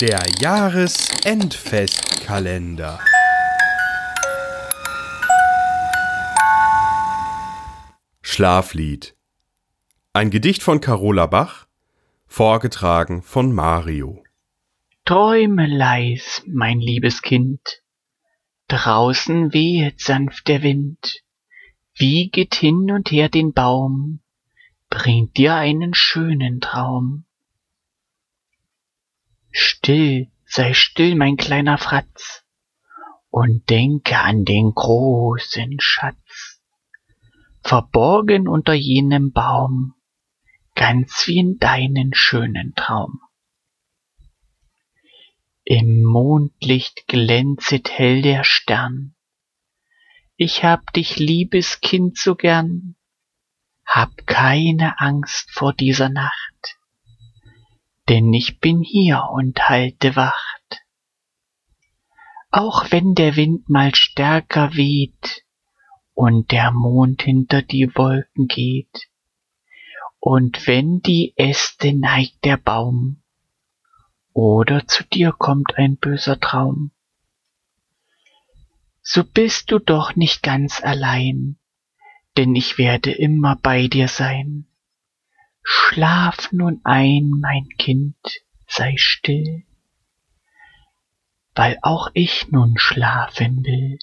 Der Jahresendfestkalender. Schlaflied. Ein Gedicht von Carola Bach, vorgetragen von Mario. Träume leis, mein liebes Kind. Draußen wehet sanft der Wind, wieget hin und her den Baum, bringt dir einen schönen Traum. Still, sei still, mein kleiner Fratz, und denke an den großen Schatz, verborgen unter jenem Baum, ganz wie in deinen schönen Traum. Im Mondlicht glänzet hell der Stern, ich hab dich, liebes Kind, so gern, hab keine Angst vor dieser Nacht, denn ich bin hier und halte Wacht. Auch wenn der Wind mal stärker weht und der Mond hinter die Wolken geht, und wenn die Äste neigt der Baum, oder zu dir kommt ein böser Traum, so bist du doch nicht ganz allein, denn ich werde immer bei dir sein. Schlaf nun ein, mein Kind, sei still, weil auch ich nun schlafen will.